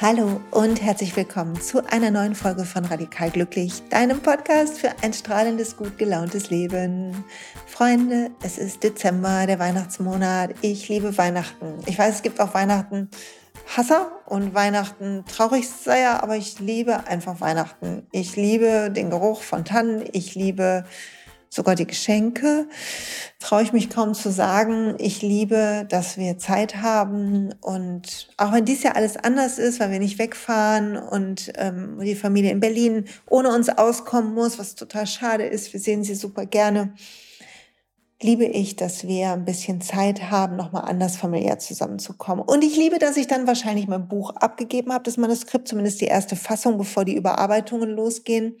Hallo und herzlich willkommen zu einer neuen Folge von Radikal Glücklich, deinem Podcast für ein strahlendes, gut gelauntes Leben. Freunde, es ist Dezember, der Weihnachtsmonat. Ich liebe Weihnachten. Ich weiß, es gibt auch Weihnachten Hasser und Weihnachten Traurigseier, aber ich liebe einfach Weihnachten. Ich liebe den Geruch von Tannen. Ich liebe sogar die Geschenke. Traue ich mich kaum zu sagen. Ich liebe, dass wir Zeit haben und auch wenn dies ja alles anders ist, weil wir nicht wegfahren und ähm, die Familie in Berlin ohne uns auskommen muss, was total schade ist. Wir sehen sie super gerne. Liebe ich, dass wir ein bisschen Zeit haben, nochmal anders familiär zusammenzukommen. Und ich liebe, dass ich dann wahrscheinlich mein Buch abgegeben habe, das Manuskript, zumindest die erste Fassung, bevor die Überarbeitungen losgehen.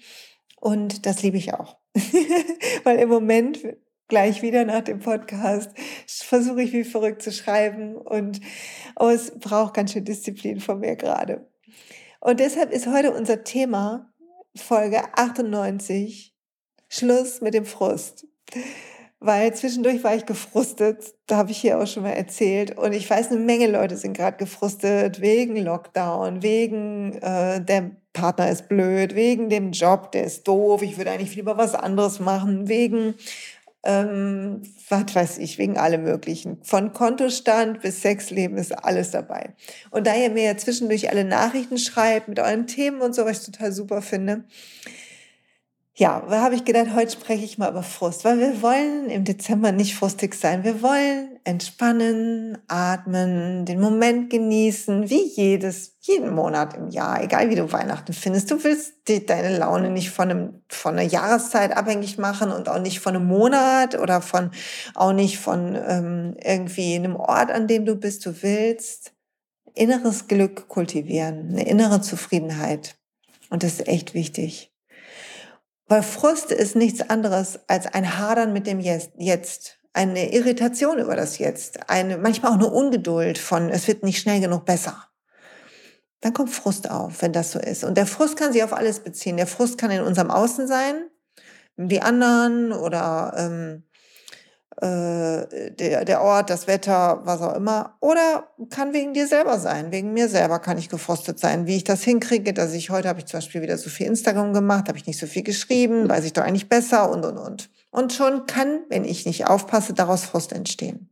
Und das liebe ich auch. Weil im Moment, gleich wieder nach dem Podcast, versuche ich wie verrückt zu schreiben und oh, es braucht ganz schön Disziplin von mir gerade. Und deshalb ist heute unser Thema, Folge 98, Schluss mit dem Frust. Weil zwischendurch war ich gefrustet, da habe ich hier auch schon mal erzählt. Und ich weiß, eine Menge Leute sind gerade gefrustet wegen Lockdown, wegen äh, der Partner ist blöd, wegen dem Job, der ist doof, ich würde eigentlich lieber was anderes machen, wegen, ähm, was weiß ich, wegen allem Möglichen. Von Kontostand bis Sexleben ist alles dabei. Und da ihr mir ja zwischendurch alle Nachrichten schreibt mit euren Themen und so, was ich total super finde, ja, da habe ich gedacht, heute spreche ich mal über Frust, weil wir wollen im Dezember nicht frustig sein. Wir wollen entspannen, atmen, den Moment genießen, wie jedes, jeden Monat im Jahr, egal wie du Weihnachten findest. Du willst die, deine Laune nicht von, einem, von einer Jahreszeit abhängig machen und auch nicht von einem Monat oder von, auch nicht von ähm, irgendwie einem Ort, an dem du bist. Du willst inneres Glück kultivieren, eine innere Zufriedenheit. Und das ist echt wichtig. Weil Frust ist nichts anderes als ein Hadern mit dem Jetzt, eine Irritation über das Jetzt, eine, manchmal auch eine Ungeduld von, es wird nicht schnell genug besser. Dann kommt Frust auf, wenn das so ist. Und der Frust kann sich auf alles beziehen. Der Frust kann in unserem Außen sein, die anderen oder ähm, äh, der, der Ort, das Wetter, was auch immer. Oder kann wegen dir selber sein. Wegen mir selber kann ich gefrostet sein. Wie ich das hinkriege, dass ich heute habe ich zum Beispiel wieder so viel Instagram gemacht, habe ich nicht so viel geschrieben, weiß ich doch eigentlich besser und, und, und. Und schon kann, wenn ich nicht aufpasse, daraus Frust entstehen.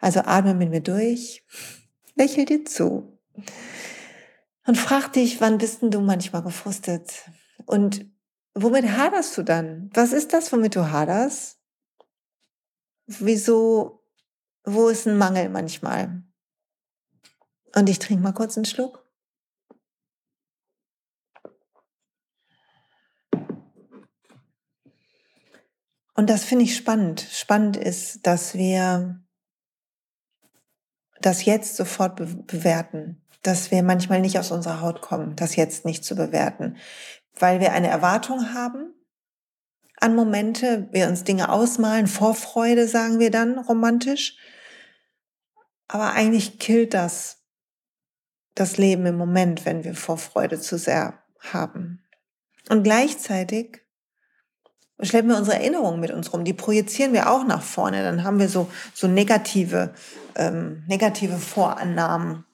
Also atme mit mir durch, lächel dir zu und frag dich, wann bist denn du manchmal gefrustet? Und womit haderst du dann? Was ist das, womit du haderst? Wieso, wo ist ein Mangel manchmal? Und ich trinke mal kurz einen Schluck. Und das finde ich spannend. Spannend ist, dass wir das jetzt sofort be bewerten, dass wir manchmal nicht aus unserer Haut kommen, das jetzt nicht zu bewerten, weil wir eine Erwartung haben an Momente, wir uns Dinge ausmalen, Vorfreude sagen wir dann romantisch. Aber eigentlich killt das das Leben im Moment, wenn wir Vorfreude zu sehr haben. Und gleichzeitig schleppen wir unsere Erinnerungen mit uns rum. Die projizieren wir auch nach vorne. Dann haben wir so, so negative, ähm, negative Vorannahmen.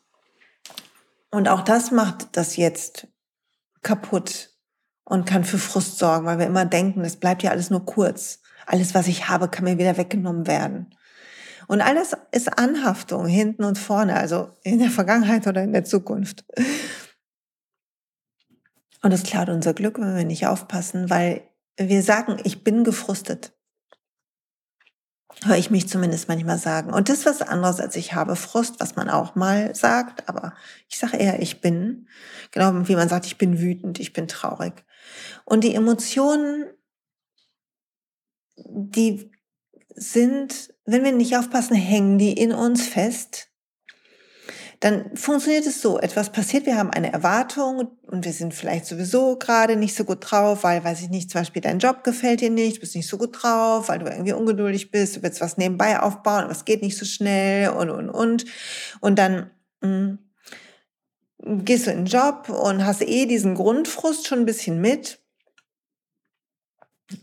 Und auch das macht das jetzt kaputt und kann für Frust sorgen, weil wir immer denken, es bleibt ja alles nur kurz. Alles, was ich habe, kann mir wieder weggenommen werden. Und alles ist Anhaftung hinten und vorne, also in der Vergangenheit oder in der Zukunft. Und es klaut unser Glück, wenn wir nicht aufpassen, weil wir sagen, ich bin gefrustet. Höre ich mich zumindest manchmal sagen. Und das ist was anderes, als ich habe Frust, was man auch mal sagt. Aber ich sage eher, ich bin. Genau wie man sagt, ich bin wütend, ich bin traurig. Und die Emotionen, die sind, wenn wir nicht aufpassen, hängen die in uns fest. Dann funktioniert es so, etwas passiert, wir haben eine Erwartung und wir sind vielleicht sowieso gerade nicht so gut drauf, weil, weiß ich nicht, zum Beispiel dein Job gefällt dir nicht, du bist nicht so gut drauf, weil du irgendwie ungeduldig bist, du willst was nebenbei aufbauen, es geht nicht so schnell und, und, und. Und dann mh, hm, gehst du in den Job und hast eh diesen Grundfrust schon ein bisschen mit.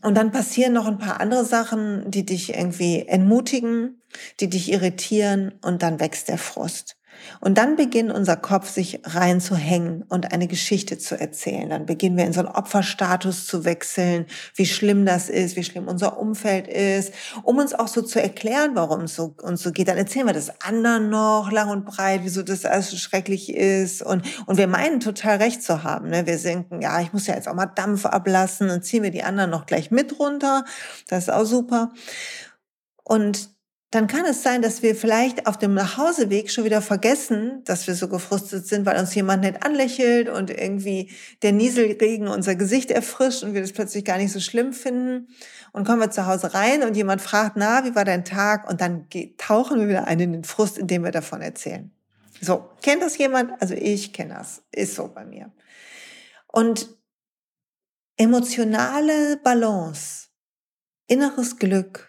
Und dann passieren noch ein paar andere Sachen, die dich irgendwie entmutigen, die dich irritieren und dann wächst der Frust. Und dann beginnt unser Kopf sich reinzuhängen und eine Geschichte zu erzählen. Dann beginnen wir in so einen Opferstatus zu wechseln, wie schlimm das ist, wie schlimm unser Umfeld ist, um uns auch so zu erklären, warum es so, uns so geht. Dann erzählen wir das anderen noch lang und breit, wieso das alles so schrecklich ist. Und, und wir meinen total recht zu haben. Ne? Wir denken, ja, ich muss ja jetzt auch mal Dampf ablassen und ziehen wir die anderen noch gleich mit runter. Das ist auch super. Und dann kann es sein, dass wir vielleicht auf dem Nachhauseweg schon wieder vergessen, dass wir so gefrustet sind, weil uns jemand nicht anlächelt und irgendwie der Nieselregen unser Gesicht erfrischt und wir das plötzlich gar nicht so schlimm finden. Und kommen wir zu Hause rein und jemand fragt, na, wie war dein Tag? Und dann tauchen wir wieder ein in den Frust, indem wir davon erzählen. So, kennt das jemand? Also ich kenne das. Ist so bei mir. Und emotionale Balance, inneres Glück,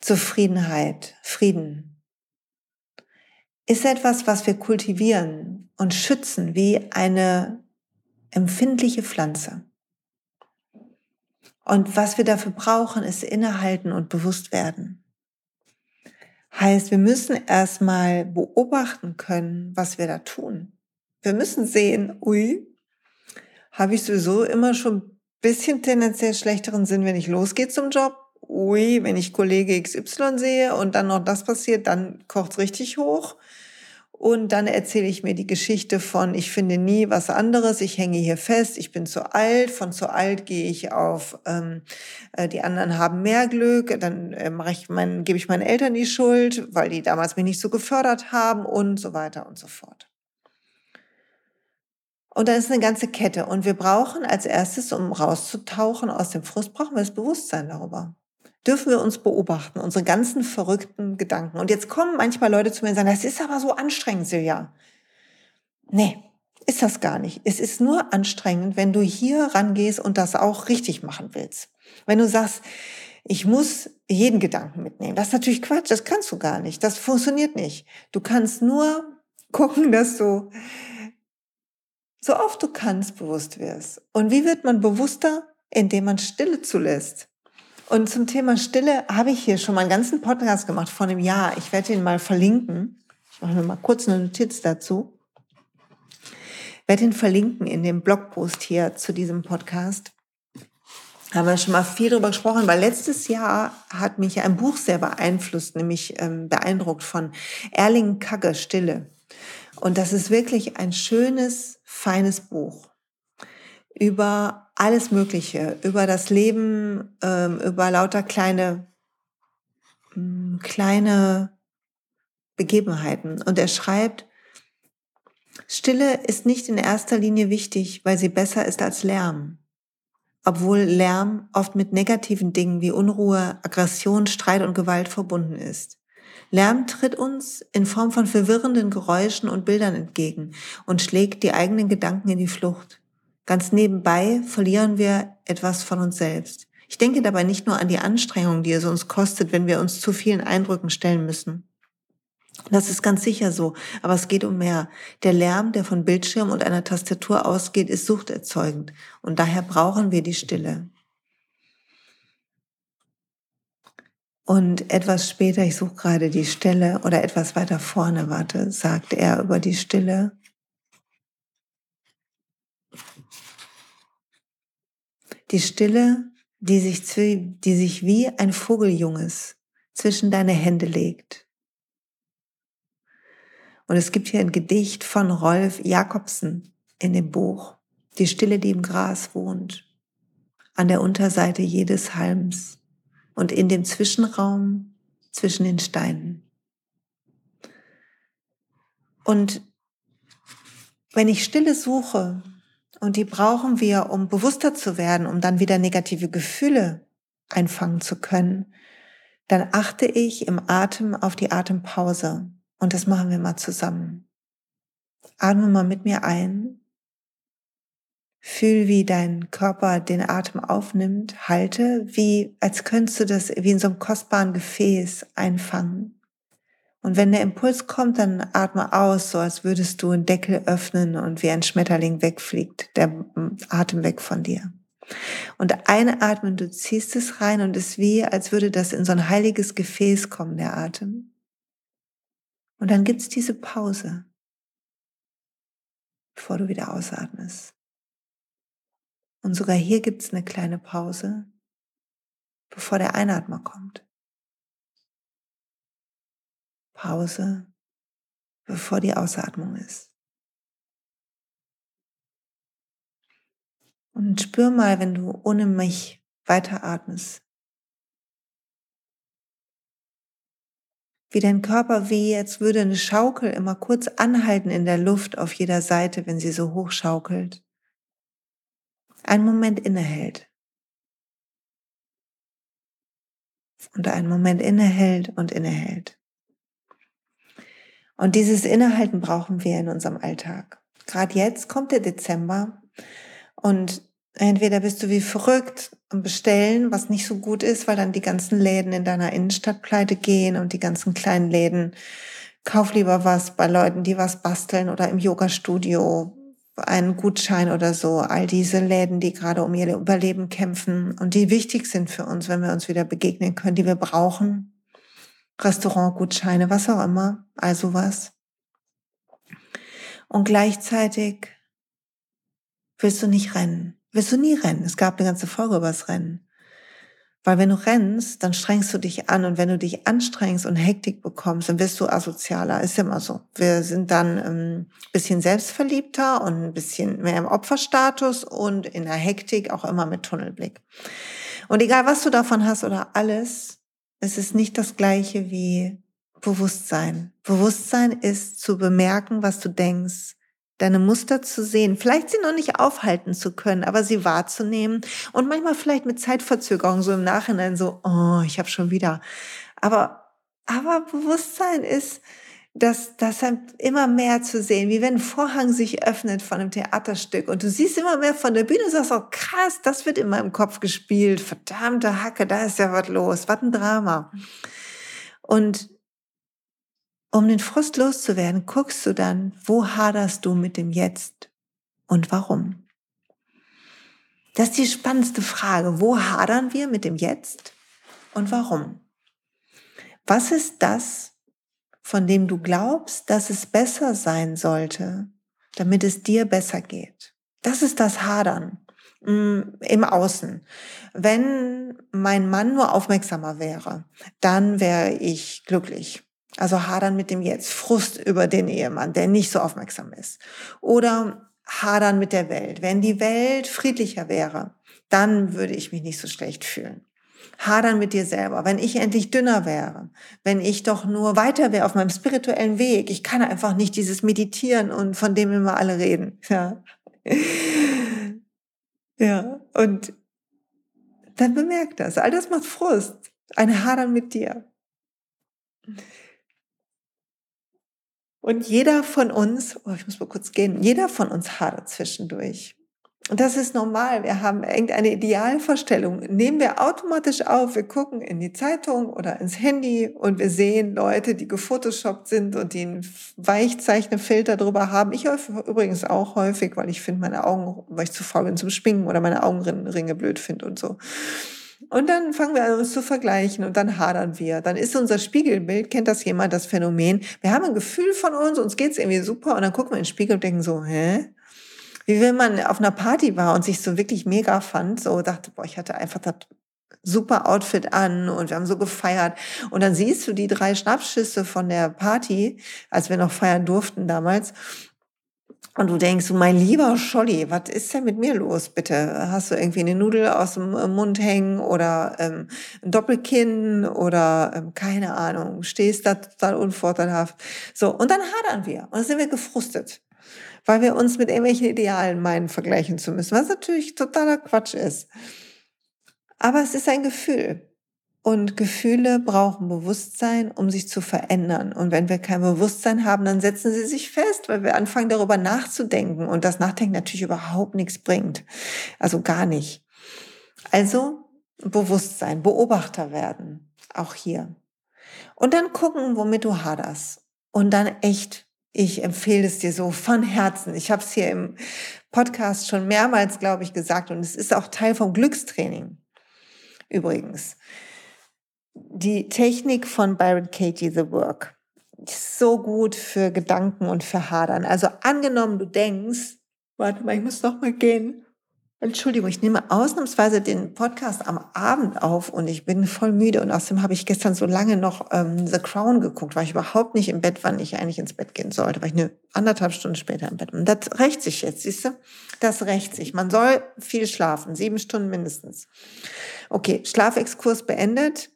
Zufriedenheit, Frieden ist etwas, was wir kultivieren und schützen wie eine empfindliche Pflanze. Und was wir dafür brauchen, ist innehalten und bewusst werden. Heißt, wir müssen erstmal beobachten können, was wir da tun. Wir müssen sehen, ui, habe ich sowieso immer schon ein bisschen tendenziell schlechteren Sinn, wenn ich losgehe zum Job ui, wenn ich Kollege XY sehe und dann noch das passiert, dann kocht's richtig hoch. Und dann erzähle ich mir die Geschichte von, ich finde nie was anderes, ich hänge hier fest, ich bin zu alt, von zu alt gehe ich auf, ähm, äh, die anderen haben mehr Glück, dann äh, mache ich mein, gebe ich meinen Eltern die Schuld, weil die damals mich nicht so gefördert haben und so weiter und so fort. Und dann ist eine ganze Kette. Und wir brauchen als erstes, um rauszutauchen aus dem Frust, brauchen wir das Bewusstsein darüber dürfen wir uns beobachten, unsere ganzen verrückten Gedanken. Und jetzt kommen manchmal Leute zu mir und sagen, das ist aber so anstrengend, Silja. Nee, ist das gar nicht. Es ist nur anstrengend, wenn du hier rangehst und das auch richtig machen willst. Wenn du sagst, ich muss jeden Gedanken mitnehmen. Das ist natürlich Quatsch, das kannst du gar nicht. Das funktioniert nicht. Du kannst nur gucken, dass du so oft du kannst bewusst wirst. Und wie wird man bewusster? Indem man Stille zulässt. Und zum Thema Stille habe ich hier schon mal einen ganzen Podcast gemacht vor einem Jahr. Ich werde ihn mal verlinken. Ich mache mir mal kurz eine Notiz dazu. Ich werde ihn verlinken in dem Blogpost hier zu diesem Podcast. Haben wir schon mal viel darüber gesprochen, weil letztes Jahr hat mich ein Buch sehr beeinflusst, nämlich ähm, beeindruckt von Erling Kagge Stille. Und das ist wirklich ein schönes, feines Buch über alles Mögliche, über das Leben, ähm, über lauter kleine, mm, kleine Begebenheiten. Und er schreibt, Stille ist nicht in erster Linie wichtig, weil sie besser ist als Lärm. Obwohl Lärm oft mit negativen Dingen wie Unruhe, Aggression, Streit und Gewalt verbunden ist. Lärm tritt uns in Form von verwirrenden Geräuschen und Bildern entgegen und schlägt die eigenen Gedanken in die Flucht. Ganz nebenbei verlieren wir etwas von uns selbst. Ich denke dabei nicht nur an die Anstrengung, die es uns kostet, wenn wir uns zu vielen Eindrücken stellen müssen. Das ist ganz sicher so, aber es geht um mehr. Der Lärm, der von Bildschirm und einer Tastatur ausgeht, ist suchterzeugend und daher brauchen wir die Stille. Und etwas später, ich suche gerade die Stelle oder etwas weiter vorne, warte, sagt er über die Stille. Die Stille, die sich, die sich wie ein Vogeljunges zwischen deine Hände legt. Und es gibt hier ein Gedicht von Rolf Jakobsen in dem Buch. Die Stille, die im Gras wohnt. An der Unterseite jedes Halms und in dem Zwischenraum zwischen den Steinen. Und wenn ich Stille suche, und die brauchen wir, um bewusster zu werden, um dann wieder negative Gefühle einfangen zu können. Dann achte ich im Atem auf die Atempause. Und das machen wir mal zusammen. Atme mal mit mir ein. Fühl, wie dein Körper den Atem aufnimmt. Halte, wie, als könntest du das wie in so einem kostbaren Gefäß einfangen. Und wenn der Impuls kommt, dann atme aus, so als würdest du einen Deckel öffnen und wie ein Schmetterling wegfliegt, der Atem weg von dir. Und einatmen, du ziehst es rein und es ist wie, als würde das in so ein heiliges Gefäß kommen, der Atem. Und dann gibt es diese Pause, bevor du wieder ausatmest. Und sogar hier gibt es eine kleine Pause, bevor der Einatmer kommt. Pause, bevor die Ausatmung ist. Und spür mal, wenn du ohne mich weiteratmest, wie dein Körper wie jetzt würde eine Schaukel immer kurz anhalten in der Luft auf jeder Seite, wenn sie so hoch schaukelt. Einen Moment innehält. Und einen Moment innehält und innehält. Und dieses Innehalten brauchen wir in unserem Alltag. Gerade jetzt kommt der Dezember und entweder bist du wie verrückt und bestellen, was nicht so gut ist, weil dann die ganzen Läden in deiner Innenstadt pleite gehen und die ganzen kleinen Läden. Kauf lieber was bei Leuten, die was basteln oder im Yoga-Studio, einen Gutschein oder so. All diese Läden, die gerade um ihr Überleben kämpfen und die wichtig sind für uns, wenn wir uns wieder begegnen können, die wir brauchen. Restaurantgutscheine, was auch immer, also was. Und gleichzeitig willst du nicht rennen wirst du nie rennen. Es gab eine ganze Folge über das Rennen. Weil wenn du rennst, dann strengst du dich an und wenn du dich anstrengst und Hektik bekommst, dann wirst du asozialer. Ist immer so. Wir sind dann ähm, bisschen selbstverliebter und ein bisschen mehr im Opferstatus und in der Hektik auch immer mit Tunnelblick. Und egal, was du davon hast oder alles, es ist nicht das gleiche wie Bewusstsein. Bewusstsein ist zu bemerken, was du denkst, deine Muster zu sehen, vielleicht sie noch nicht aufhalten zu können, aber sie wahrzunehmen und manchmal vielleicht mit Zeitverzögerung so im Nachhinein so, oh, ich habe schon wieder. Aber, aber Bewusstsein ist, dass das immer mehr zu sehen, wie wenn ein Vorhang sich öffnet von einem Theaterstück und du siehst immer mehr von der Bühne und sagst, oh krass, das wird in meinem Kopf gespielt, verdammte Hacke, da ist ja was los, was ein Drama. Und um den Frust loszuwerden, guckst du dann, wo haderst du mit dem Jetzt und warum? Das ist die spannendste Frage. Wo hadern wir mit dem Jetzt und warum? Was ist das, von dem du glaubst, dass es besser sein sollte, damit es dir besser geht? Das ist das Hadern mm, im Außen. Wenn mein Mann nur aufmerksamer wäre, dann wäre ich glücklich. Also hadern mit dem Jetzt, Frust über den Ehemann, der nicht so aufmerksam ist. Oder hadern mit der Welt. Wenn die Welt friedlicher wäre, dann würde ich mich nicht so schlecht fühlen. Hadern mit dir selber. Wenn ich endlich dünner wäre, wenn ich doch nur weiter wäre auf meinem spirituellen Weg, ich kann einfach nicht dieses Meditieren und von dem immer alle reden. Ja. Ja. Und dann bemerkt das. All das macht Frust. Ein Hadern mit dir. Und jeder von uns, oh, ich muss mal kurz gehen, jeder von uns hadert zwischendurch. Und das ist normal. Wir haben irgendeine Idealvorstellung. Nehmen wir automatisch auf. Wir gucken in die Zeitung oder ins Handy und wir sehen Leute, die gefotoshoppt sind und die einen Weichzeichnerfilter drüber haben. Ich übrigens auch häufig, weil ich finde meine Augen, weil ich zu faul bin zum Schminken oder meine Augenringe blöd finde und so. Und dann fangen wir an, uns zu vergleichen und dann hadern wir. Dann ist unser Spiegelbild, kennt das jemand, das Phänomen, wir haben ein Gefühl von uns, uns geht's irgendwie super und dann gucken wir in den Spiegel und denken so, hä? Wie wenn man auf einer Party war und sich so wirklich mega fand, so dachte, boah, ich hatte einfach das super Outfit an und wir haben so gefeiert. Und dann siehst du die drei Schnappschüsse von der Party, als wir noch feiern durften damals. Und du denkst, mein lieber Scholli, was ist denn mit mir los, bitte? Hast du irgendwie eine Nudel aus dem äh, Mund hängen oder ähm, ein Doppelkinn oder ähm, keine Ahnung, stehst da total unvorteilhaft. So, und dann hadern wir und dann sind wir gefrustet, weil wir uns mit irgendwelchen Idealen meinen, vergleichen zu müssen, was natürlich totaler Quatsch ist. Aber es ist ein Gefühl. Und Gefühle brauchen Bewusstsein, um sich zu verändern. Und wenn wir kein Bewusstsein haben, dann setzen sie sich fest, weil wir anfangen darüber nachzudenken und das Nachdenken natürlich überhaupt nichts bringt. Also gar nicht. Also Bewusstsein, Beobachter werden, auch hier. Und dann gucken, womit du haderst. Und dann echt, ich empfehle es dir so von Herzen. Ich habe es hier im Podcast schon mehrmals, glaube ich, gesagt und es ist auch Teil vom Glückstraining. Übrigens die Technik von Byron Katie, The Work. so gut für Gedanken und für Hadern. Also angenommen, du denkst, warte mal, ich muss noch mal gehen. Entschuldigung, ich nehme ausnahmsweise den Podcast am Abend auf und ich bin voll müde und außerdem habe ich gestern so lange noch ähm, The Crown geguckt, weil ich überhaupt nicht im Bett, wann ich eigentlich ins Bett gehen sollte, weil ich eine anderthalb Stunden später im Bett. Und das rächt sich jetzt, siehst du? Das rächt sich. Man soll viel schlafen, sieben Stunden mindestens. Okay, Schlafexkurs beendet.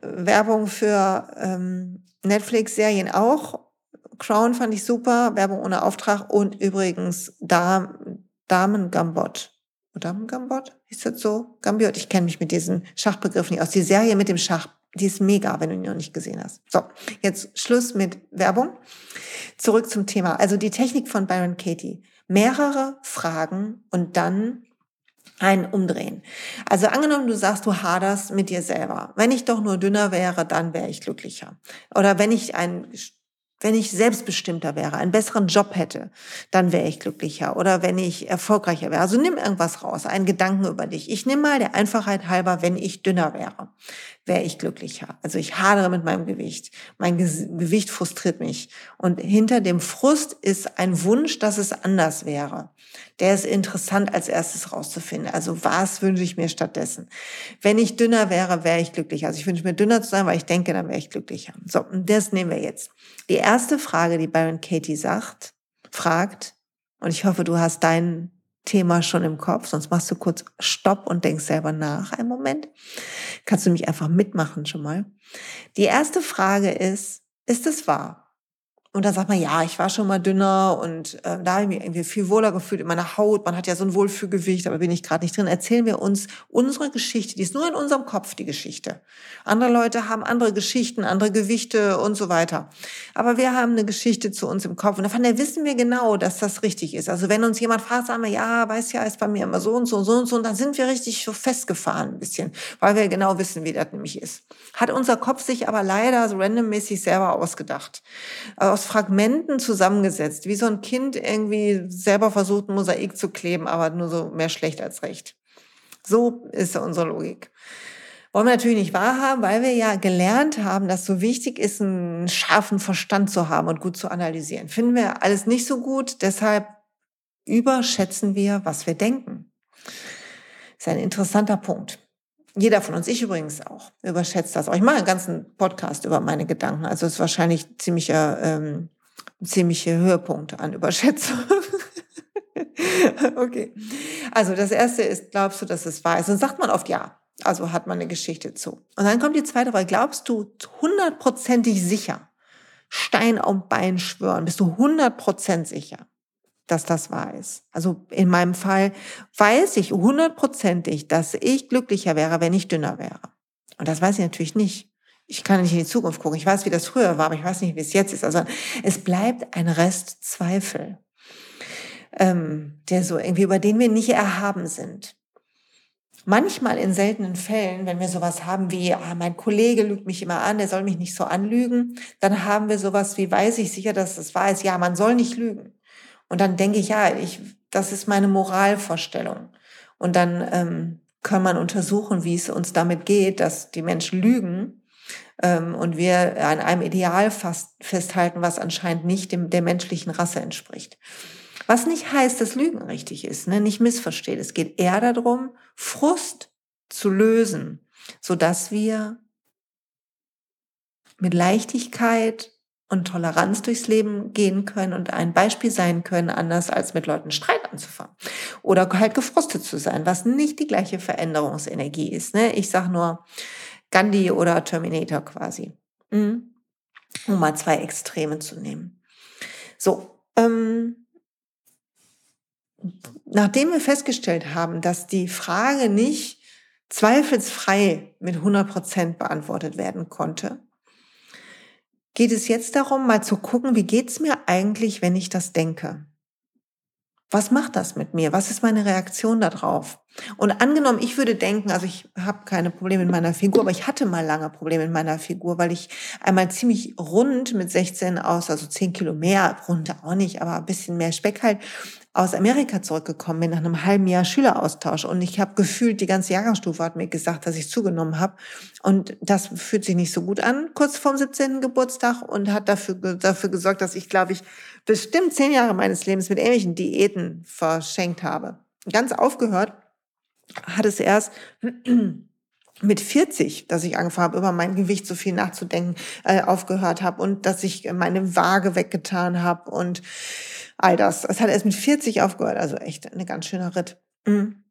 Werbung für ähm, Netflix-Serien auch. Crown fand ich super, Werbung ohne Auftrag und übrigens Dam Damen Gambot. Damen Gambot? Ist das so? Gambiot, ich kenne mich mit diesen Schachbegriffen nicht aus. Die Serie mit dem Schach, die ist mega, wenn du die noch nicht gesehen hast. So, jetzt Schluss mit Werbung. Zurück zum Thema. Also die Technik von Byron Katie. Mehrere Fragen und dann ein Umdrehen. Also angenommen, du sagst, du haderst mit dir selber. Wenn ich doch nur dünner wäre, dann wäre ich glücklicher. Oder wenn ich ein wenn ich selbstbestimmter wäre, einen besseren Job hätte, dann wäre ich glücklicher. Oder wenn ich erfolgreicher wäre. Also nimm irgendwas raus, einen Gedanken über dich. Ich nehme mal der Einfachheit halber, wenn ich dünner wäre, wäre ich glücklicher. Also ich hadere mit meinem Gewicht. Mein Gewicht frustriert mich. Und hinter dem Frust ist ein Wunsch, dass es anders wäre. Der ist interessant als erstes rauszufinden. Also was wünsche ich mir stattdessen? Wenn ich dünner wäre, wäre ich glücklicher. Also ich wünsche mir dünner zu sein, weil ich denke, dann wäre ich glücklicher. So, und das nehmen wir jetzt. Die erste Frage, die Byron Katie sagt, fragt, und ich hoffe, du hast dein Thema schon im Kopf, sonst machst du kurz Stopp und denkst selber nach einen Moment. Kannst du mich einfach mitmachen schon mal. Die erste Frage ist, ist es wahr? Und dann sagt man, ja, ich war schon mal dünner und äh, da habe ich mich irgendwie viel wohler gefühlt in meiner Haut. Man hat ja so ein Wohlfühlgewicht, aber bin ich gerade nicht drin. Erzählen wir uns unsere Geschichte. Die ist nur in unserem Kopf, die Geschichte. Andere Leute haben andere Geschichten, andere Gewichte und so weiter. Aber wir haben eine Geschichte zu uns im Kopf. Und davon wissen wir genau, dass das richtig ist. Also wenn uns jemand fragt, sagen wir, ja, weiß ja, ist bei mir immer so und so und so und so. Und dann sind wir richtig so festgefahren ein bisschen, weil wir genau wissen, wie das nämlich ist. Hat unser Kopf sich aber leider so randommäßig selber ausgedacht. Aus Fragmenten zusammengesetzt, wie so ein Kind irgendwie selber versucht, ein Mosaik zu kleben, aber nur so mehr schlecht als recht. So ist unsere Logik. Wollen wir natürlich nicht wahrhaben, weil wir ja gelernt haben, dass so wichtig ist, einen scharfen Verstand zu haben und gut zu analysieren. Finden wir alles nicht so gut, deshalb überschätzen wir, was wir denken. Das ist ein interessanter Punkt. Jeder von uns, ich übrigens auch, überschätzt das auch. Ich mache einen ganzen Podcast über meine Gedanken. Also es ist wahrscheinlich ziemlicher, ähm, ziemliche Höhepunkt an Überschätzung. okay. Also das erste ist, glaubst du, dass es wahr ist? Und sagt man oft ja. Also hat man eine Geschichte zu. Und dann kommt die zweite Frage. Glaubst du hundertprozentig sicher? Stein auf Bein schwören. Bist du hundertprozentig sicher? Dass das wahr ist. Also in meinem Fall weiß ich hundertprozentig, dass ich glücklicher wäre, wenn ich dünner wäre. Und das weiß ich natürlich nicht. Ich kann nicht in die Zukunft gucken. Ich weiß, wie das früher war, aber ich weiß nicht, wie es jetzt ist. Also es bleibt ein Rest Zweifel, ähm, der so irgendwie über den wir nicht erhaben sind. Manchmal in seltenen Fällen, wenn wir sowas haben wie, ah, mein Kollege lügt mich immer an, der soll mich nicht so anlügen, dann haben wir sowas wie, weiß ich sicher, dass es wahr ist, ja, man soll nicht lügen. Und dann denke ich, ja, ich, das ist meine Moralvorstellung. Und dann ähm, kann man untersuchen, wie es uns damit geht, dass die Menschen lügen ähm, und wir an einem Ideal fast festhalten, was anscheinend nicht dem, der menschlichen Rasse entspricht. Was nicht heißt, dass Lügen richtig ist, ne? nicht missversteht. Es geht eher darum, Frust zu lösen, so dass wir mit Leichtigkeit und Toleranz durchs Leben gehen können und ein Beispiel sein können, anders als mit Leuten Streit anzufangen. Oder halt gefrustet zu sein, was nicht die gleiche Veränderungsenergie ist. Ne? Ich sage nur Gandhi oder Terminator quasi. Mhm. Um mal zwei Extreme zu nehmen. So, ähm, nachdem wir festgestellt haben, dass die Frage nicht zweifelsfrei mit 100 Prozent beantwortet werden konnte, geht es jetzt darum, mal zu gucken, wie geht's mir eigentlich, wenn ich das denke? Was macht das mit mir? Was ist meine Reaktion darauf? Und angenommen, ich würde denken, also ich habe keine Probleme in meiner Figur, aber ich hatte mal lange Probleme in meiner Figur, weil ich einmal ziemlich rund mit 16 aus, also 10 Kilo mehr, rund auch nicht, aber ein bisschen mehr Speck halt, aus Amerika zurückgekommen bin, nach einem halben Jahr Schüleraustausch. Und ich habe gefühlt, die ganze Jahrgangsstufe hat mir gesagt, dass ich zugenommen habe. Und das fühlt sich nicht so gut an, kurz vorm 17. Geburtstag und hat dafür, dafür gesorgt, dass ich, glaube ich, bestimmt zehn Jahre meines Lebens mit ähnlichen Diäten verschenkt habe. Ganz aufgehört hat es erst mit 40, dass ich angefangen habe, über mein Gewicht so viel nachzudenken, äh, aufgehört habe und dass ich meine Waage weggetan habe und all das. Es hat erst mit 40 aufgehört, also echt ein ganz schöner Ritt. Mhm.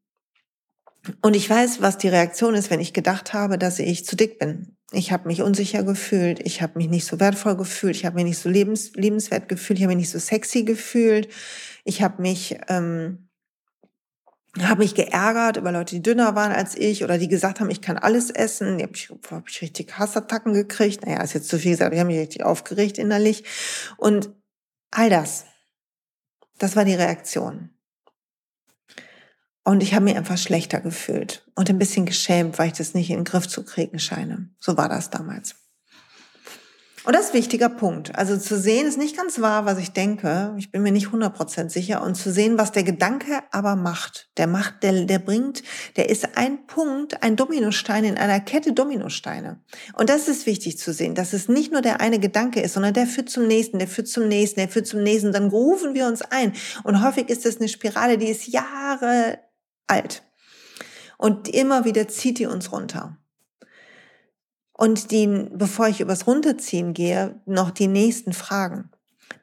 Und ich weiß, was die Reaktion ist, wenn ich gedacht habe, dass ich zu dick bin. Ich habe mich unsicher gefühlt, ich habe mich nicht so wertvoll gefühlt, ich habe mich nicht so lebens lebenswert gefühlt, ich habe mich nicht so sexy gefühlt, ich habe mich ähm, habe mich geärgert über Leute, die dünner waren als ich oder die gesagt haben, ich kann alles essen. Die habe ich, hab ich richtig Hassattacken gekriegt. Naja, ist jetzt zu viel gesagt, ich habe mich richtig aufgeregt innerlich. Und all das. Das war die Reaktion. Und ich habe mich einfach schlechter gefühlt und ein bisschen geschämt, weil ich das nicht in den Griff zu kriegen scheine. So war das damals. Und das ist ein wichtiger Punkt. Also zu sehen ist nicht ganz wahr, was ich denke. Ich bin mir nicht 100% sicher. Und zu sehen, was der Gedanke aber macht. Der macht, der, der bringt, der ist ein Punkt, ein Dominostein in einer Kette Dominosteine. Und das ist wichtig zu sehen, dass es nicht nur der eine Gedanke ist, sondern der führt zum nächsten, der führt zum nächsten, der führt zum nächsten. Dann rufen wir uns ein. Und häufig ist das eine Spirale, die ist Jahre alt. Und immer wieder zieht die uns runter. Und die, bevor ich übers Runterziehen gehe, noch die nächsten Fragen.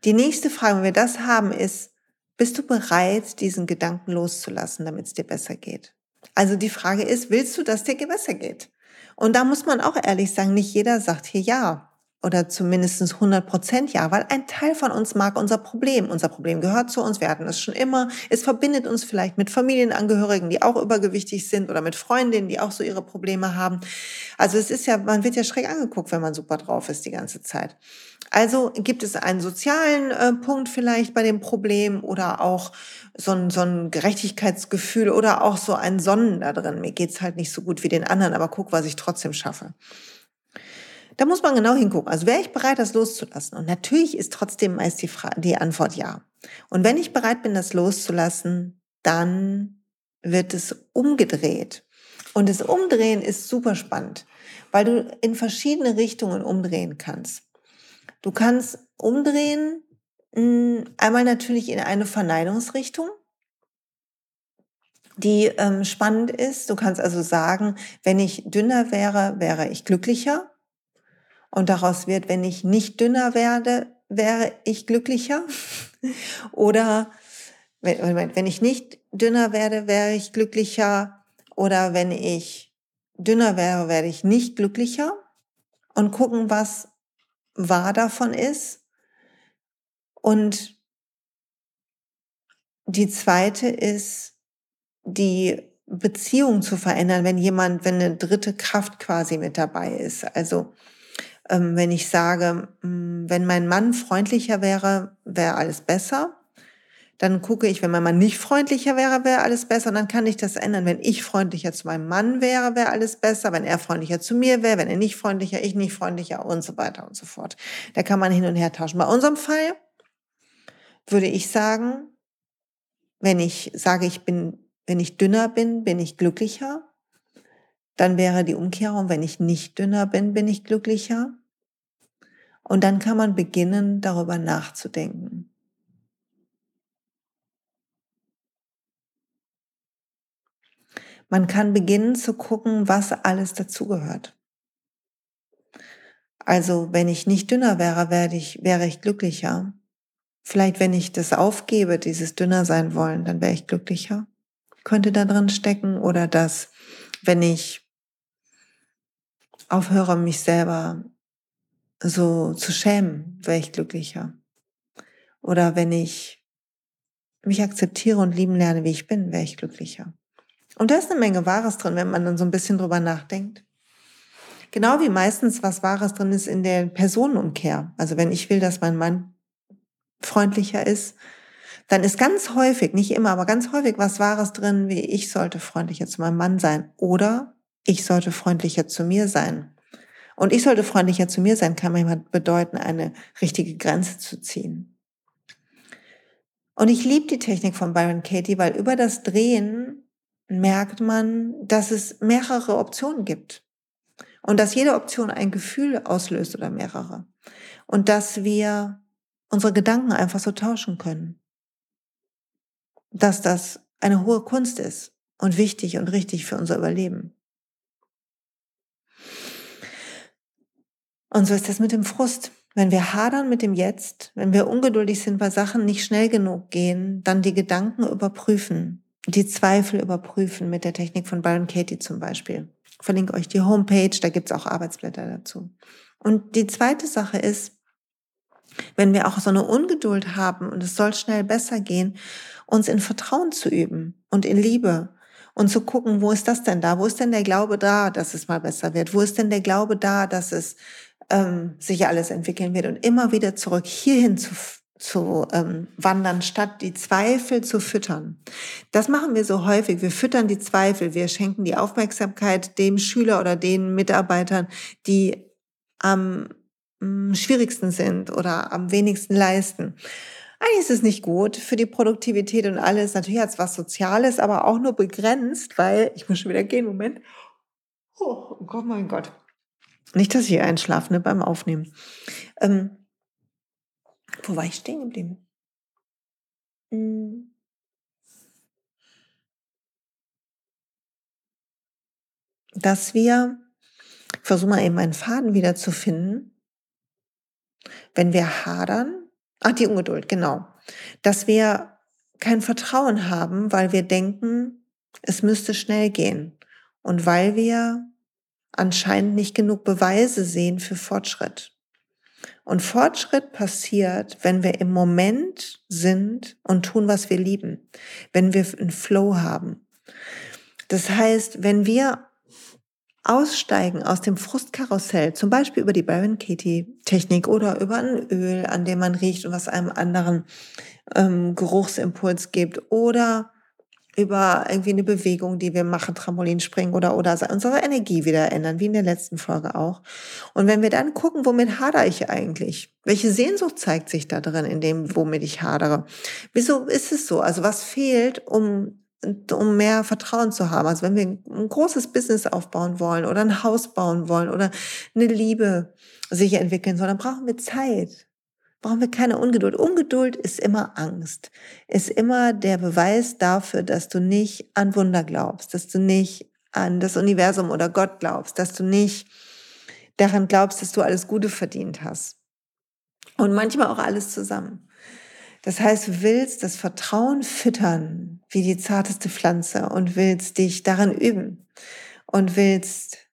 Die nächste Frage, wenn wir das haben, ist, bist du bereit, diesen Gedanken loszulassen, damit es dir besser geht? Also die Frage ist, willst du, dass dir besser geht? Und da muss man auch ehrlich sagen, nicht jeder sagt hier ja oder zumindest 100 Prozent ja, weil ein Teil von uns mag unser Problem. Unser Problem gehört zu uns, wir hatten es schon immer. Es verbindet uns vielleicht mit Familienangehörigen, die auch übergewichtig sind oder mit Freundinnen, die auch so ihre Probleme haben. Also es ist ja, man wird ja schräg angeguckt, wenn man super drauf ist die ganze Zeit. Also gibt es einen sozialen äh, Punkt vielleicht bei dem Problem oder auch so ein, so ein Gerechtigkeitsgefühl oder auch so ein Sonnen da drin. Mir geht's halt nicht so gut wie den anderen, aber guck, was ich trotzdem schaffe. Da muss man genau hingucken. Also wäre ich bereit, das loszulassen? Und natürlich ist trotzdem meist die, Frage, die Antwort ja. Und wenn ich bereit bin, das loszulassen, dann wird es umgedreht. Und das Umdrehen ist super spannend, weil du in verschiedene Richtungen umdrehen kannst. Du kannst umdrehen, hm, einmal natürlich in eine Verneidungsrichtung, die ähm, spannend ist. Du kannst also sagen, wenn ich dünner wäre, wäre ich glücklicher. Und daraus wird, wenn ich nicht dünner werde, wäre ich glücklicher. Oder wenn ich nicht dünner werde, wäre ich glücklicher. Oder wenn ich dünner wäre, werde ich nicht glücklicher. Und gucken, was wahr davon ist. Und die zweite ist, die Beziehung zu verändern, wenn jemand, wenn eine dritte Kraft quasi mit dabei ist. Also wenn ich sage, mm, wenn mein Mann freundlicher wäre, wäre alles besser. Dann gucke ich, wenn mein Mann nicht freundlicher wäre, wäre alles besser. Und dann kann ich das ändern. Wenn ich freundlicher zu meinem Mann wäre, wäre alles besser. Wenn er freundlicher zu mir wäre, wenn er nicht freundlicher, ich nicht freundlicher und so weiter und so fort. Da kann man hin und her tauschen. Bei unserem Fall würde ich sagen, wenn ich sage, ich bin, wenn ich dünner bin, bin ich glücklicher. Dann wäre die Umkehrung, wenn ich nicht dünner bin, bin ich glücklicher. Und dann kann man beginnen, darüber nachzudenken. Man kann beginnen zu gucken, was alles dazugehört. Also, wenn ich nicht dünner wäre, wäre ich, wäre ich glücklicher. Vielleicht, wenn ich das aufgebe, dieses dünner sein wollen, dann wäre ich glücklicher. Könnte da drin stecken. Oder dass, wenn ich aufhöre, mich selber so zu schämen, wäre ich glücklicher. Oder wenn ich mich akzeptiere und lieben lerne, wie ich bin, wäre ich glücklicher. Und da ist eine Menge Wahres drin, wenn man dann so ein bisschen drüber nachdenkt. Genau wie meistens was Wahres drin ist in der Personenumkehr. Also wenn ich will, dass mein Mann freundlicher ist, dann ist ganz häufig, nicht immer, aber ganz häufig was Wahres drin, wie ich sollte freundlicher zu meinem Mann sein oder ich sollte freundlicher zu mir sein. Und ich sollte freundlicher zu mir sein, kann manchmal bedeuten, eine richtige Grenze zu ziehen. Und ich liebe die Technik von Byron Katie, weil über das Drehen merkt man, dass es mehrere Optionen gibt. Und dass jede Option ein Gefühl auslöst oder mehrere. Und dass wir unsere Gedanken einfach so tauschen können. Dass das eine hohe Kunst ist und wichtig und richtig für unser Überleben. Und so ist das mit dem Frust. Wenn wir hadern mit dem Jetzt, wenn wir ungeduldig sind, weil Sachen nicht schnell genug gehen, dann die Gedanken überprüfen, die Zweifel überprüfen mit der Technik von Byron Katie zum Beispiel. Ich verlinke euch die Homepage, da gibt's auch Arbeitsblätter dazu. Und die zweite Sache ist, wenn wir auch so eine Ungeduld haben und es soll schnell besser gehen, uns in Vertrauen zu üben und in Liebe und zu gucken, wo ist das denn da? Wo ist denn der Glaube da, dass es mal besser wird? Wo ist denn der Glaube da, dass es ähm, sich alles entwickeln wird und immer wieder zurück hierhin zu, zu ähm, wandern, statt die Zweifel zu füttern. Das machen wir so häufig. Wir füttern die Zweifel. Wir schenken die Aufmerksamkeit dem Schüler oder den Mitarbeitern, die am ähm, schwierigsten sind oder am wenigsten leisten. Eigentlich ist es nicht gut für die Produktivität und alles. Natürlich hat es was Soziales, aber auch nur begrenzt, weil ich muss schon wieder gehen. Moment. Oh, oh Gott, mein Gott. Nicht, dass ich einschlafe ne, beim Aufnehmen. Ähm, wo war ich stehen geblieben? Hm. Dass wir, ich versuche mal eben meinen Faden wieder zu finden, wenn wir hadern, ach, die Ungeduld, genau, dass wir kein Vertrauen haben, weil wir denken, es müsste schnell gehen und weil wir anscheinend nicht genug Beweise sehen für Fortschritt. Und Fortschritt passiert, wenn wir im Moment sind und tun, was wir lieben, wenn wir einen Flow haben. Das heißt, wenn wir aussteigen aus dem Frustkarussell, zum Beispiel über die Baron Katie Technik oder über ein Öl, an dem man riecht und was einem anderen ähm, Geruchsimpuls gibt oder über irgendwie eine Bewegung, die wir machen, Trampolin springen oder, oder unsere Energie wieder ändern, wie in der letzten Folge auch. Und wenn wir dann gucken, womit hadere ich eigentlich? Welche Sehnsucht zeigt sich da drin, in dem, womit ich hadere? Wieso ist es so? Also was fehlt, um um mehr Vertrauen zu haben. Also wenn wir ein großes Business aufbauen wollen oder ein Haus bauen wollen oder eine Liebe sich entwickeln soll, dann brauchen wir Zeit brauchen wir keine Ungeduld. Ungeduld ist immer Angst, ist immer der Beweis dafür, dass du nicht an Wunder glaubst, dass du nicht an das Universum oder Gott glaubst, dass du nicht daran glaubst, dass du alles Gute verdient hast. Und manchmal auch alles zusammen. Das heißt, du willst das Vertrauen füttern wie die zarteste Pflanze und willst dich daran üben und willst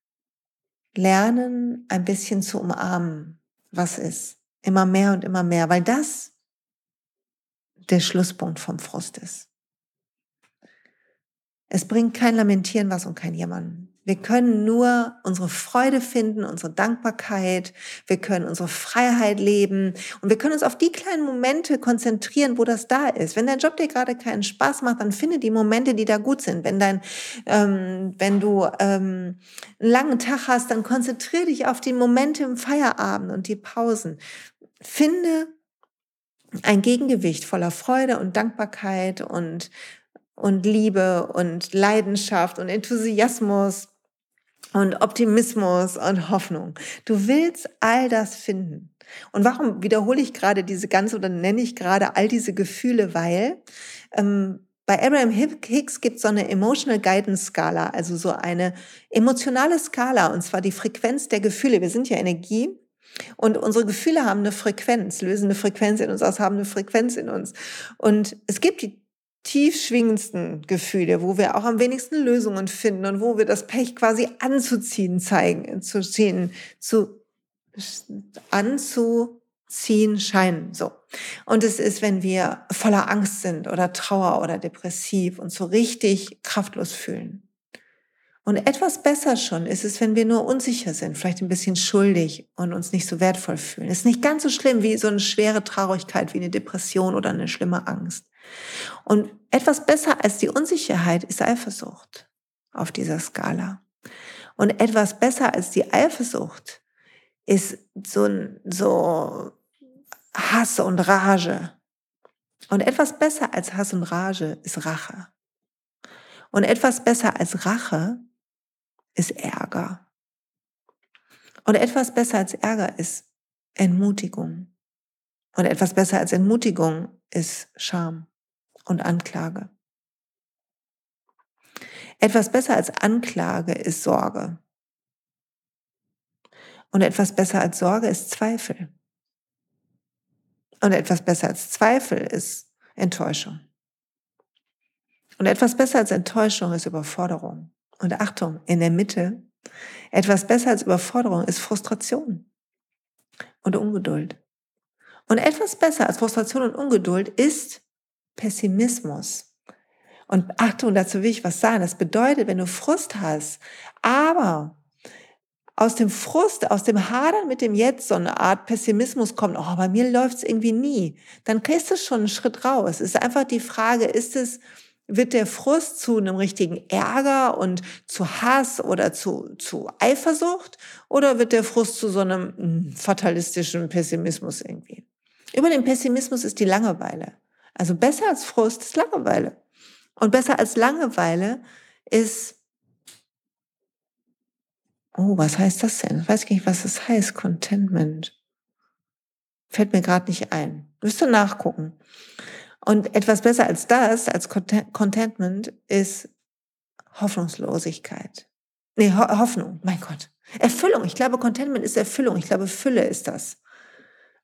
lernen, ein bisschen zu umarmen, was ist. Immer mehr und immer mehr, weil das der Schlusspunkt vom Frust ist. Es bringt kein Lamentieren was und kein Jammern. Wir können nur unsere Freude finden, unsere Dankbarkeit. Wir können unsere Freiheit leben. Und wir können uns auf die kleinen Momente konzentrieren, wo das da ist. Wenn dein Job dir gerade keinen Spaß macht, dann finde die Momente, die da gut sind. Wenn dein, ähm, wenn du ähm, einen langen Tag hast, dann konzentriere dich auf die Momente im Feierabend und die Pausen. Finde ein Gegengewicht voller Freude und Dankbarkeit und und Liebe und Leidenschaft und Enthusiasmus und Optimismus und Hoffnung. Du willst all das finden. Und warum wiederhole ich gerade diese ganze oder nenne ich gerade all diese Gefühle? Weil ähm, bei Abraham Hicks gibt es so eine Emotional Guidance Skala, also so eine emotionale Skala, und zwar die Frequenz der Gefühle. Wir sind ja Energie. Und unsere Gefühle haben eine Frequenz, lösen eine Frequenz in uns aus, haben eine Frequenz in uns. Und es gibt die tief schwingendsten Gefühle, wo wir auch am wenigsten Lösungen finden und wo wir das Pech quasi anzuziehen zeigen, zu ziehen, zu anzuziehen scheinen, so. Und es ist, wenn wir voller Angst sind oder Trauer oder depressiv und so richtig kraftlos fühlen. Und etwas besser schon ist es, wenn wir nur unsicher sind, vielleicht ein bisschen schuldig und uns nicht so wertvoll fühlen. Es ist nicht ganz so schlimm wie so eine schwere Traurigkeit, wie eine Depression oder eine schlimme Angst. Und etwas besser als die Unsicherheit ist Eifersucht auf dieser Skala. Und etwas besser als die Eifersucht ist so, so Hass und Rage Und etwas besser als Hass und Rage ist Rache. Und etwas besser als Rache ist Ärger. Und etwas besser als Ärger ist Entmutigung. Und etwas besser als Entmutigung ist Scham und Anklage. Etwas besser als Anklage ist Sorge. Und etwas besser als Sorge ist Zweifel. Und etwas besser als Zweifel ist Enttäuschung. Und etwas besser als Enttäuschung ist Überforderung. Und Achtung, in der Mitte, etwas besser als Überforderung ist Frustration und Ungeduld. Und etwas besser als Frustration und Ungeduld ist Pessimismus. Und Achtung, dazu will ich was sagen. Das bedeutet, wenn du Frust hast, aber aus dem Frust, aus dem Hadern mit dem Jetzt so eine Art Pessimismus kommt, oh, bei mir läuft's irgendwie nie, dann kriegst du schon einen Schritt raus. Es ist einfach die Frage, ist es, wird der Frust zu einem richtigen Ärger und zu Hass oder zu, zu Eifersucht oder wird der Frust zu so einem hm, fatalistischen Pessimismus irgendwie? Über den Pessimismus ist die Langeweile. Also besser als Frust ist Langeweile. Und besser als Langeweile ist Oh, was heißt das denn? Ich weiß gar nicht, was das heißt, Contentment. Fällt mir gerade nicht ein. Müsste nachgucken. Und etwas besser als das, als Contentment, ist Hoffnungslosigkeit. Nee, Ho Hoffnung, mein Gott. Erfüllung. Ich glaube, Contentment ist Erfüllung. Ich glaube, Fülle ist das.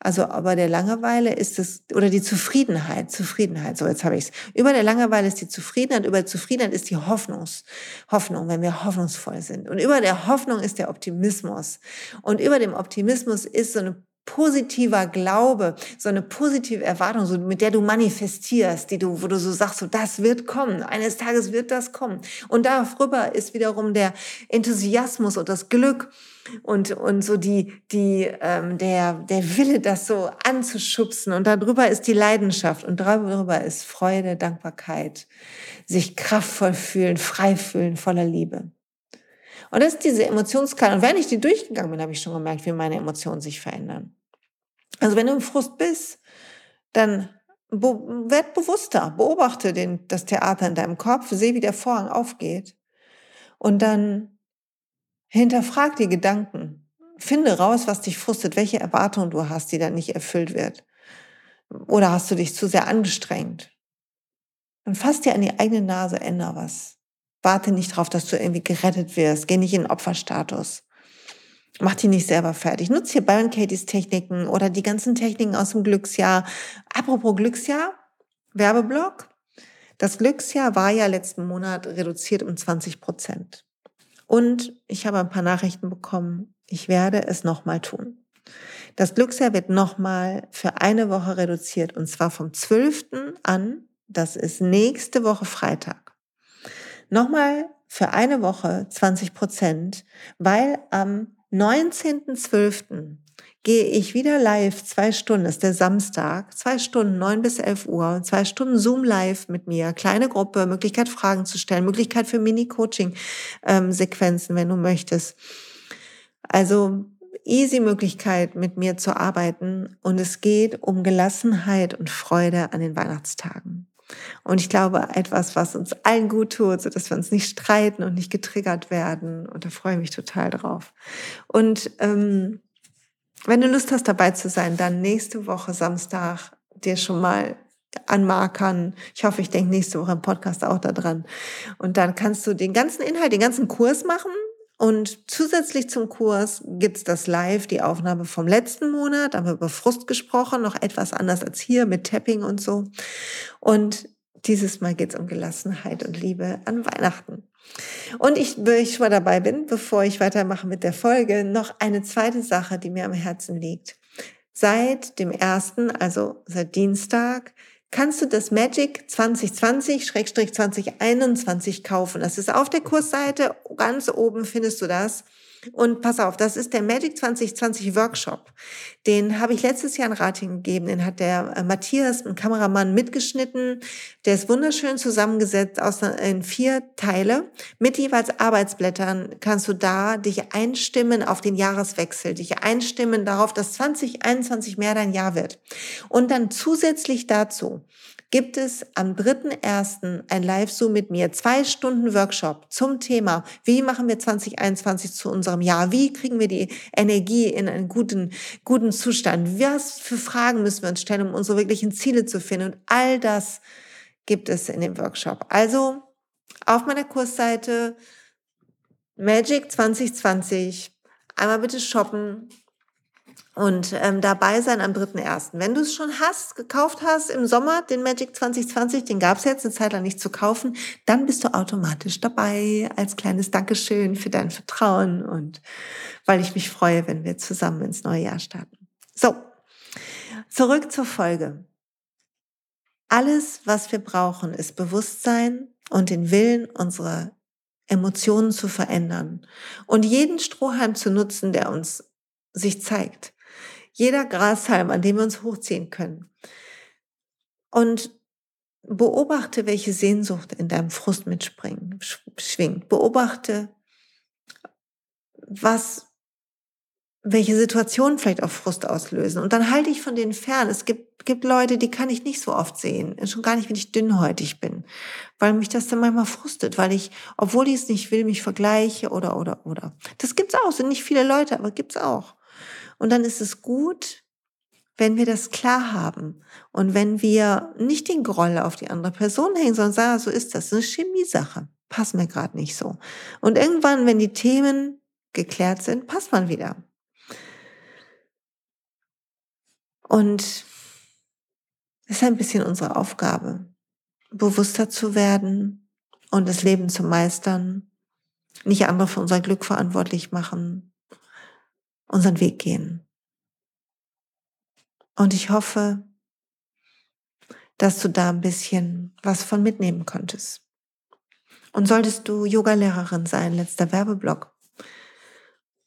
Also aber der Langeweile ist es, oder die Zufriedenheit, Zufriedenheit, so jetzt habe ich es. Über der Langeweile ist die Zufriedenheit, über Zufriedenheit ist die Hoffnungs, Hoffnung, wenn wir hoffnungsvoll sind. Und über der Hoffnung ist der Optimismus. Und über dem Optimismus ist so eine positiver Glaube, so eine positive Erwartung, so mit der du manifestierst, die du, wo du so sagst, so das wird kommen, eines Tages wird das kommen. Und darüber ist wiederum der Enthusiasmus und das Glück und und so die die ähm, der der Wille, das so anzuschubsen. Und darüber ist die Leidenschaft und darüber ist Freude, Dankbarkeit, sich kraftvoll fühlen, frei fühlen, voller Liebe. Und das ist diese Emotionskarte. Und wenn ich die durchgegangen bin, habe ich schon gemerkt, wie meine Emotionen sich verändern. Also wenn du im Frust bist, dann werd bewusster, beobachte den, das Theater in deinem Kopf, sehe, wie der Vorhang aufgeht. Und dann hinterfrag die Gedanken. Finde raus, was dich frustet, welche Erwartungen du hast, die dann nicht erfüllt wird. Oder hast du dich zu sehr angestrengt? Dann fass dir an die eigene Nase, änder was. Warte nicht darauf, dass du irgendwie gerettet wirst. Geh nicht in Opferstatus. Mach die nicht selber fertig. Nutz hier Byron Katie's Techniken oder die ganzen Techniken aus dem Glücksjahr. Apropos Glücksjahr, Werbeblock. Das Glücksjahr war ja letzten Monat reduziert um 20 Prozent. Und ich habe ein paar Nachrichten bekommen. Ich werde es nochmal tun. Das Glücksjahr wird nochmal für eine Woche reduziert und zwar vom 12. an. Das ist nächste Woche Freitag. Nochmal für eine Woche 20 Prozent, weil am 19.12. gehe ich wieder live, zwei Stunden, ist der Samstag, zwei Stunden, neun bis elf Uhr, zwei Stunden Zoom live mit mir, kleine Gruppe, Möglichkeit Fragen zu stellen, Möglichkeit für Mini-Coaching-Sequenzen, ähm, wenn du möchtest. Also easy Möglichkeit, mit mir zu arbeiten und es geht um Gelassenheit und Freude an den Weihnachtstagen. Und ich glaube, etwas, was uns allen gut tut, so dass wir uns nicht streiten und nicht getriggert werden. Und da freue ich mich total drauf. Und ähm, wenn du Lust hast, dabei zu sein, dann nächste Woche Samstag dir schon mal anmarkern. Ich hoffe, ich denke nächste Woche im Podcast auch daran. Und dann kannst du den ganzen Inhalt, den ganzen Kurs machen. Und zusätzlich zum Kurs gibt's das Live, die Aufnahme vom letzten Monat, da haben wir über Frust gesprochen, noch etwas anders als hier mit Tapping und so. Und dieses Mal geht's um Gelassenheit und Liebe an Weihnachten. Und ich, wenn ich schon mal dabei bin, bevor ich weitermache mit der Folge, noch eine zweite Sache, die mir am Herzen liegt. Seit dem ersten, also seit Dienstag, kannst du das Magic 2020-2021 kaufen. Das ist auf der Kursseite, ganz oben findest du das. Und pass auf, das ist der Magic 2020 Workshop. Den habe ich letztes Jahr in Rating gegeben. Den hat der äh, Matthias, ein Kameramann, mitgeschnitten. Der ist wunderschön zusammengesetzt aus in vier Teile. Mit jeweils Arbeitsblättern kannst du da dich einstimmen auf den Jahreswechsel, dich einstimmen darauf, dass 2021 mehr dein Jahr wird. Und dann zusätzlich dazu gibt es am 3.1. ein Live-Zoom mit mir, zwei Stunden Workshop zum Thema, wie machen wir 2021 zu unserem Jahr, wie kriegen wir die Energie in einen guten, guten Zustand, was für Fragen müssen wir uns stellen, um unsere wirklichen Ziele zu finden? Und all das gibt es in dem Workshop. Also auf meiner Kursseite Magic 2020 einmal bitte shoppen und ähm, dabei sein am 3.1. Wenn du es schon hast, gekauft hast im Sommer, den Magic 2020, den gab es jetzt eine Zeit lang nicht zu kaufen, dann bist du automatisch dabei als kleines Dankeschön für dein Vertrauen und weil ich mich freue, wenn wir zusammen ins neue Jahr starten. So, zurück zur Folge. Alles, was wir brauchen, ist Bewusstsein und den Willen, unsere Emotionen zu verändern und jeden Strohhalm zu nutzen, der uns sich zeigt. Jeder Grashalm, an dem wir uns hochziehen können. Und beobachte, welche Sehnsucht in deinem Frust mitspringen, schwingt. Beobachte, was welche Situationen vielleicht auch Frust auslösen. Und dann halte ich von denen fern. Es gibt, gibt Leute, die kann ich nicht so oft sehen. Schon gar nicht, wenn ich dünnhäutig bin. Weil mich das dann manchmal frustet, weil ich, obwohl ich es nicht will, mich vergleiche oder, oder, oder. Das gibt's auch. Sind nicht viele Leute, aber gibt's auch. Und dann ist es gut, wenn wir das klar haben und wenn wir nicht den Groll auf die andere Person hängen, sondern sagen, so ist das, das ist eine Chemiesache, passt mir gerade nicht so. Und irgendwann, wenn die Themen geklärt sind, passt man wieder. Und es ist ein bisschen unsere Aufgabe, bewusster zu werden und das Leben zu meistern, nicht andere für unser Glück verantwortlich machen, unseren Weg gehen. Und ich hoffe, dass du da ein bisschen was von mitnehmen konntest. Und solltest du Yogalehrerin sein, letzter Werbeblock,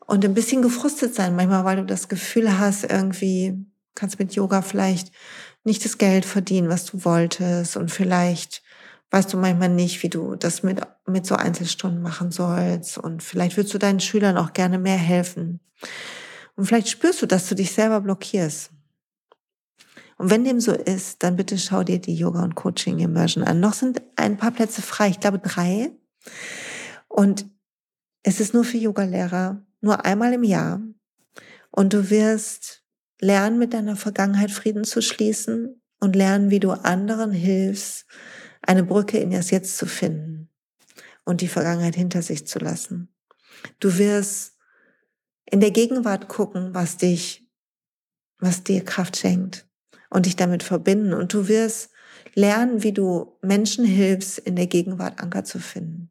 und ein bisschen gefrustet sein, manchmal, weil du das Gefühl hast, irgendwie, kannst mit Yoga vielleicht nicht das Geld verdienen, was du wolltest und vielleicht weißt du manchmal nicht, wie du das mit, mit so Einzelstunden machen sollst und vielleicht würdest du deinen Schülern auch gerne mehr helfen. Und vielleicht spürst du, dass du dich selber blockierst. Und wenn dem so ist, dann bitte schau dir die Yoga und Coaching Immersion an. Noch sind ein paar Plätze frei, ich glaube drei. Und es ist nur für Yogalehrer, nur einmal im Jahr. Und du wirst lernen, mit deiner Vergangenheit Frieden zu schließen und lernen, wie du anderen hilfst, eine Brücke in das Jetzt zu finden und die Vergangenheit hinter sich zu lassen. Du wirst in der Gegenwart gucken, was dich, was dir Kraft schenkt und dich damit verbinden. Und du wirst lernen, wie du Menschen hilfst, in der Gegenwart Anker zu finden.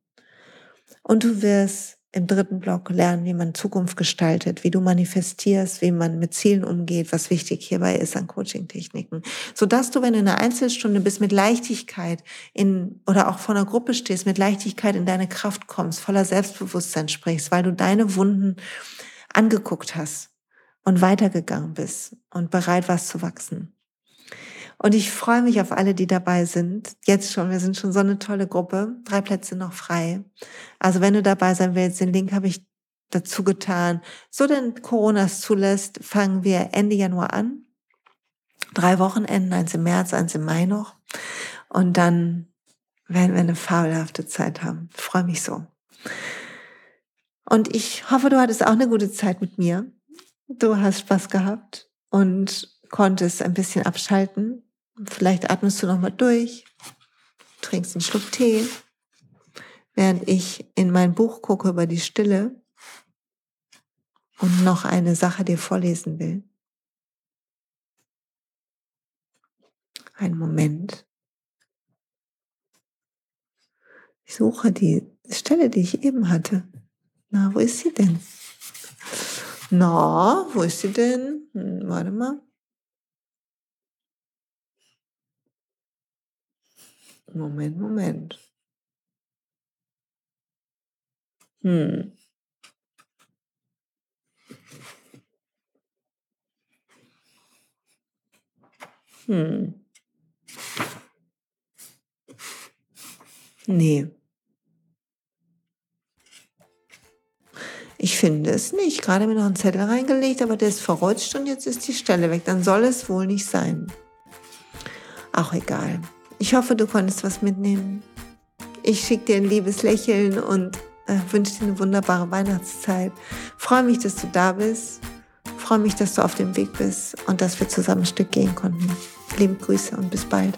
Und du wirst im dritten Block lernen, wie man Zukunft gestaltet, wie du manifestierst, wie man mit Zielen umgeht, was wichtig hierbei ist an Coaching-Techniken. Sodass du, wenn du in einer Einzelstunde bist, mit Leichtigkeit in, oder auch vor einer Gruppe stehst, mit Leichtigkeit in deine Kraft kommst, voller Selbstbewusstsein sprichst, weil du deine Wunden angeguckt hast und weitergegangen bist und bereit warst zu wachsen. Und ich freue mich auf alle, die dabei sind. Jetzt schon, wir sind schon so eine tolle Gruppe. Drei Plätze noch frei. Also wenn du dabei sein willst, den Link habe ich dazu getan. So denn Corona es zulässt, fangen wir Ende Januar an. Drei Wochenenden, eins im März, eins im Mai noch. Und dann werden wir eine fabelhafte Zeit haben. Ich freue mich so. Und ich hoffe, du hattest auch eine gute Zeit mit mir. Du hast Spaß gehabt und konntest ein bisschen abschalten Vielleicht atmest du nochmal durch, trinkst einen Schluck Tee, während ich in mein Buch gucke über die Stille und noch eine Sache dir vorlesen will. Ein Moment. Ich suche die Stelle, die ich eben hatte. Na, wo ist sie denn? Na, wo ist sie denn? Hm, warte mal. Moment, Moment. Hm. Hm. Nee. Ich finde es nicht. Gerade mir noch einen Zettel reingelegt, aber der ist verrutscht und jetzt ist die Stelle weg. Dann soll es wohl nicht sein. Auch egal. Ich hoffe, du konntest was mitnehmen. Ich schicke dir ein liebes Lächeln und äh, wünsche dir eine wunderbare Weihnachtszeit. Freue mich, dass du da bist. Freue mich, dass du auf dem Weg bist und dass wir zusammen ein Stück gehen konnten. Liebe Grüße und bis bald.